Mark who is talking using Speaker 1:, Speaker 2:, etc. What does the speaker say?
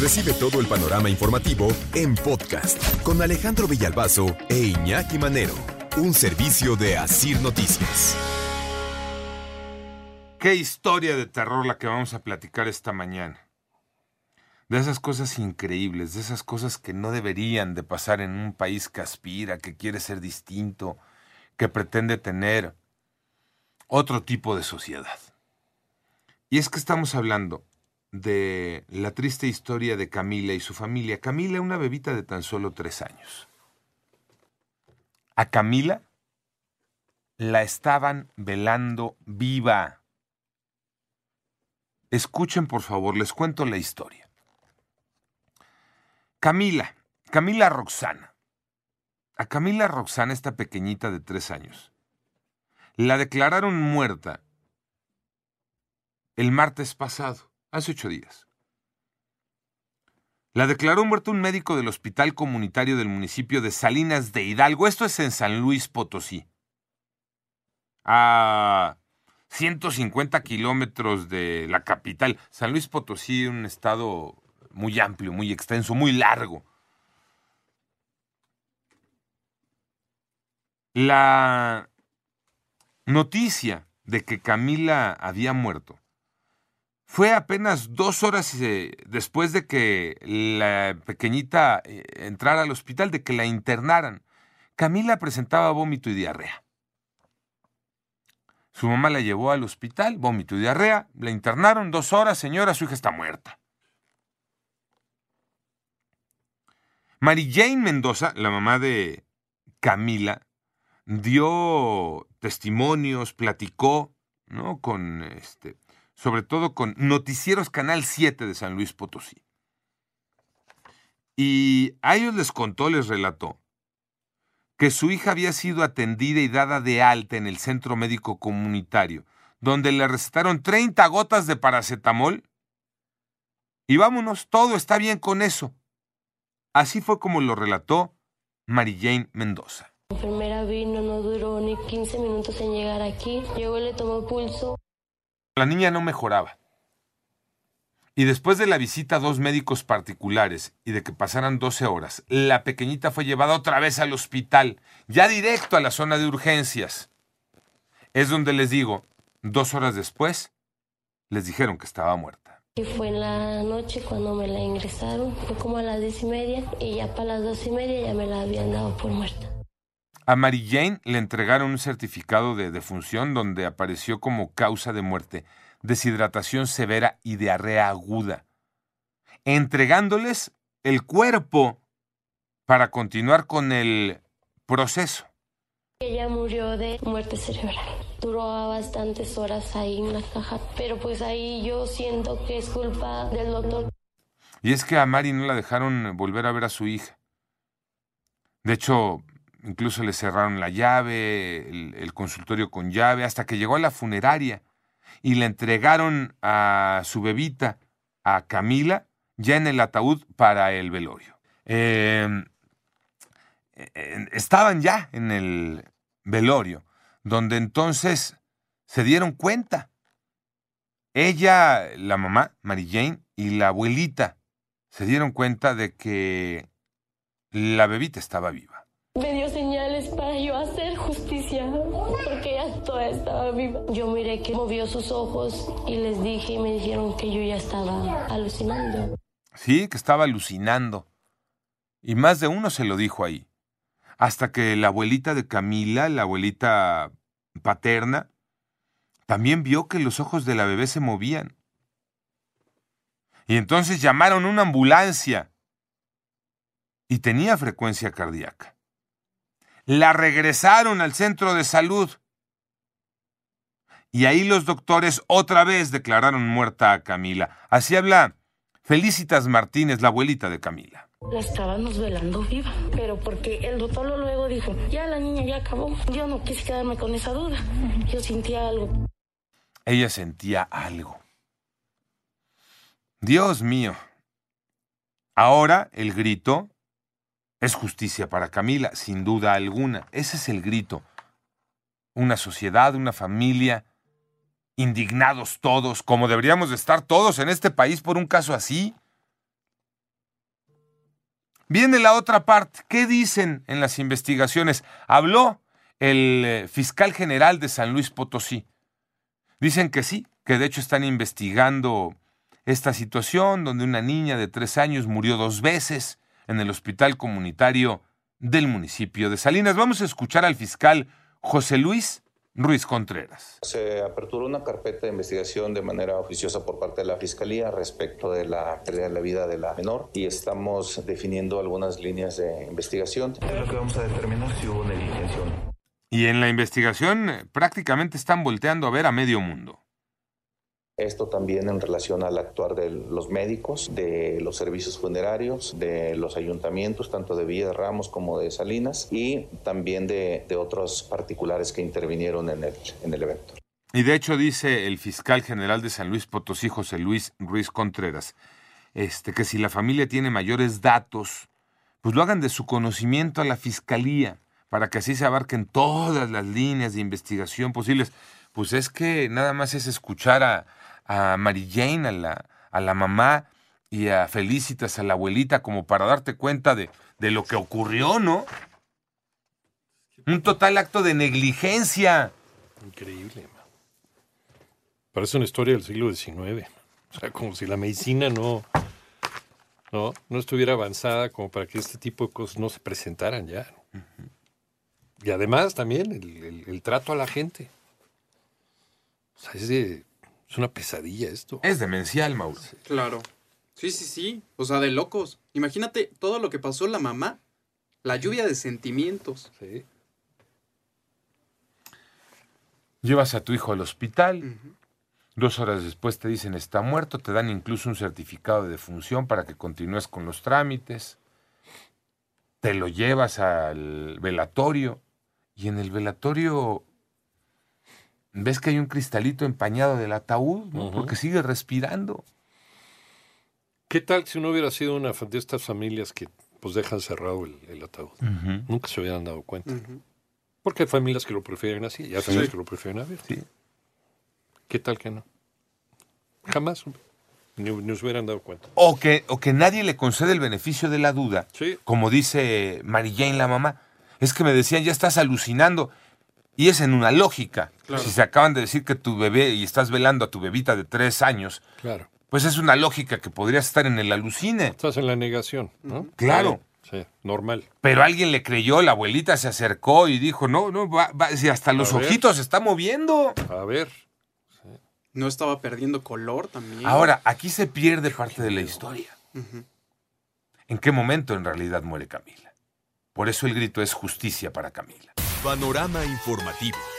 Speaker 1: Recibe todo el panorama informativo en podcast con Alejandro Villalbazo e Iñaki Manero, un servicio de Asir Noticias.
Speaker 2: Qué historia de terror la que vamos a platicar esta mañana. De esas cosas increíbles, de esas cosas que no deberían de pasar en un país que aspira, que quiere ser distinto, que pretende tener otro tipo de sociedad. Y es que estamos hablando de la triste historia de Camila y su familia. Camila, una bebita de tan solo tres años. A Camila la estaban velando viva. Escuchen, por favor, les cuento la historia. Camila, Camila Roxana. A Camila Roxana, esta pequeñita de tres años, la declararon muerta el martes pasado, hace ocho días. La declaró muerta un médico del Hospital Comunitario del municipio de Salinas de Hidalgo. Esto es en San Luis Potosí. A 150 kilómetros de la capital. San Luis Potosí, un estado muy amplio, muy extenso, muy largo. La noticia de que Camila había muerto fue apenas dos horas eh, después de que la pequeñita eh, entrara al hospital, de que la internaran. Camila presentaba vómito y diarrea. Su mamá la llevó al hospital, vómito y diarrea, la internaron dos horas, señora, su hija está muerta. Mary Jane Mendoza, la mamá de Camila, dio testimonios, platicó, ¿no? Con este, sobre todo con Noticieros Canal 7 de San Luis Potosí. Y a ellos les contó, les relató, que su hija había sido atendida y dada de alta en el centro médico comunitario, donde le recetaron 30 gotas de paracetamol. Y vámonos, todo está bien con eso. Así fue como lo relató Mary Jane Mendoza.
Speaker 3: La enfermera vino, no duró ni 15 minutos en llegar aquí. Llegó y le tomó pulso.
Speaker 2: La niña no mejoraba. Y después de la visita a dos médicos particulares y de que pasaran 12 horas, la pequeñita fue llevada otra vez al hospital, ya directo a la zona de urgencias. Es donde les digo, dos horas después, les dijeron que estaba muerta.
Speaker 3: Y fue en la noche cuando me la ingresaron, fue como a las diez y media, y ya para las dos y media ya me la habían dado por muerta.
Speaker 2: A Mary Jane le entregaron un certificado de defunción donde apareció como causa de muerte deshidratación severa y diarrea aguda, entregándoles el cuerpo para continuar con el proceso.
Speaker 3: Ella murió de muerte cerebral. Duró bastantes horas ahí en la caja, pero pues ahí yo siento que es culpa del doctor.
Speaker 2: Y es que a Mari no la dejaron volver a ver a su hija. De hecho, incluso le cerraron la llave, el, consultorio con llave, hasta que llegó a la funeraria y le entregaron a su bebita, a Camila, ya en el ataúd para el velorio. Em, estaban ya en el velorio, donde entonces se dieron cuenta. Ella, la mamá, Mary Jane, y la abuelita se dieron cuenta de que la bebita estaba viva
Speaker 3: para yo hacer justicia, porque ella toda estaba viva. Yo miré que movió sus ojos y les dije y me dijeron que yo ya estaba alucinando.
Speaker 2: Sí, que estaba alucinando. Y más de uno se lo dijo ahí. Hasta que la abuelita de Camila, la abuelita paterna, también vio que los ojos de la bebé se movían. Y entonces llamaron una ambulancia. Y tenía frecuencia cardíaca la regresaron al centro de salud. Y ahí los doctores otra vez declararon muerta a Camila. Así habla Felicitas Martínez, la abuelita de Camila.
Speaker 3: La estábamos velando viva, pero porque el doctor luego dijo, ya la niña ya acabó. Yo no quise quedarme con esa duda. Yo sentía algo.
Speaker 2: Ella sentía algo. Dios mío. Ahora el grito es justicia para Camila, sin duda alguna. Ese es el grito. Una sociedad, una familia, indignados todos, como deberíamos de estar todos en este país por un caso así. viene la otra parte. ¿Qué dicen en las investigaciones? Habló el eh, fiscal general de San Luis Potosí. Dicen que sí, que de hecho están investigando esta situación donde una niña de tres años murió dos veces en el hospital comunitario del municipio de Salinas. Vamos a escuchar al fiscal José Luis Ruiz Contreras.
Speaker 4: Se aperturó una carpeta de investigación de manera oficiosa por parte de la Fiscalía respecto de la pérdida de la vida de la menor y estamos definiendo algunas líneas de investigación.
Speaker 5: Es lo que vamos a determinar si hubo negligencia o no.
Speaker 2: Y en la investigación eh, prácticamente están volteando a ver a medio mundo.
Speaker 4: Esto también en relación al actuar de los médicos, de los servicios funerarios, de los ayuntamientos, tanto de Villa Ramos como de Salinas, y también de, de otros particulares que intervinieron en el, en el evento.
Speaker 2: Y de hecho dice el fiscal general de San Luis Potosí, José Luis Ruiz Contreras, este, que si la familia tiene mayores datos, pues lo hagan de su conocimiento a la fiscalía, para que así se abarquen todas las líneas de investigación posibles. Pues es que nada más es escuchar a, a Mary Jane, a la, a la mamá y a Felicitas, a la abuelita, como para darte cuenta de, de lo que ocurrió, ¿no? Un total acto de negligencia.
Speaker 6: Increíble. man. Parece una historia del siglo XIX. O sea, como si la medicina no, no, no estuviera avanzada como para que este tipo de cosas no se presentaran ya. Y además también el, el- el trato a la gente. O sea, es, de- es una pesadilla esto.
Speaker 2: Es demencial, Mauro.
Speaker 7: Claro. Sí, sí, sí. O sea, de locos. Imagínate todo lo que pasó la mamá. La lluvia de sentimientos.
Speaker 6: Sí.
Speaker 2: Llevas a tu hijo al hospital, dos horas después te dicen está muerto, te dan incluso un certificado de defunción para que continúes con los trámites, te lo llevas al velatorio y en el velatorio ves que hay un cristalito empañado del ataúd, ¿no?
Speaker 6: Ujú.
Speaker 2: porque sigue respirando.
Speaker 6: ¿Qué tal si no hubiera sido una de estas familias que pues dejan cerrado el, el ataúd? Nunca se hubieran dado cuenta.
Speaker 7: Ujú.
Speaker 6: Porque hay familias que lo prefieren así, y hay
Speaker 2: Sí.
Speaker 6: familias que lo prefieren abierto.
Speaker 2: Sí.
Speaker 6: ¿Qué tal que no? Jamás ni, ni se hubieran dado cuenta.
Speaker 2: O que, o que nadie le concede el beneficio de la duda,
Speaker 6: Sí.
Speaker 2: como dice Mary Jane, la mamá. Es que me decían, ya estás alucinando. Y es en una lógica.
Speaker 7: Claro.
Speaker 2: Si se acaban de decir que tu bebé y estás velando a tu bebita de tres años,
Speaker 6: Claro.
Speaker 2: pues es una lógica que podrías estar en el alucine.
Speaker 6: Estás en la negación, ¿no?
Speaker 2: Claro.
Speaker 6: Sí, sí, normal.
Speaker 2: Pero alguien le creyó, la abuelita se acercó y dijo, no, no, va, va, si hasta los
Speaker 6: ver.
Speaker 2: ojitos se está moviendo.
Speaker 6: A ver,
Speaker 7: No estaba perdiendo color también.
Speaker 2: Ahora, aquí se pierde parte de la historia. ¿En qué momento en realidad muere Camila? Por eso el grito es justicia para Camila.
Speaker 1: Panorama informativo.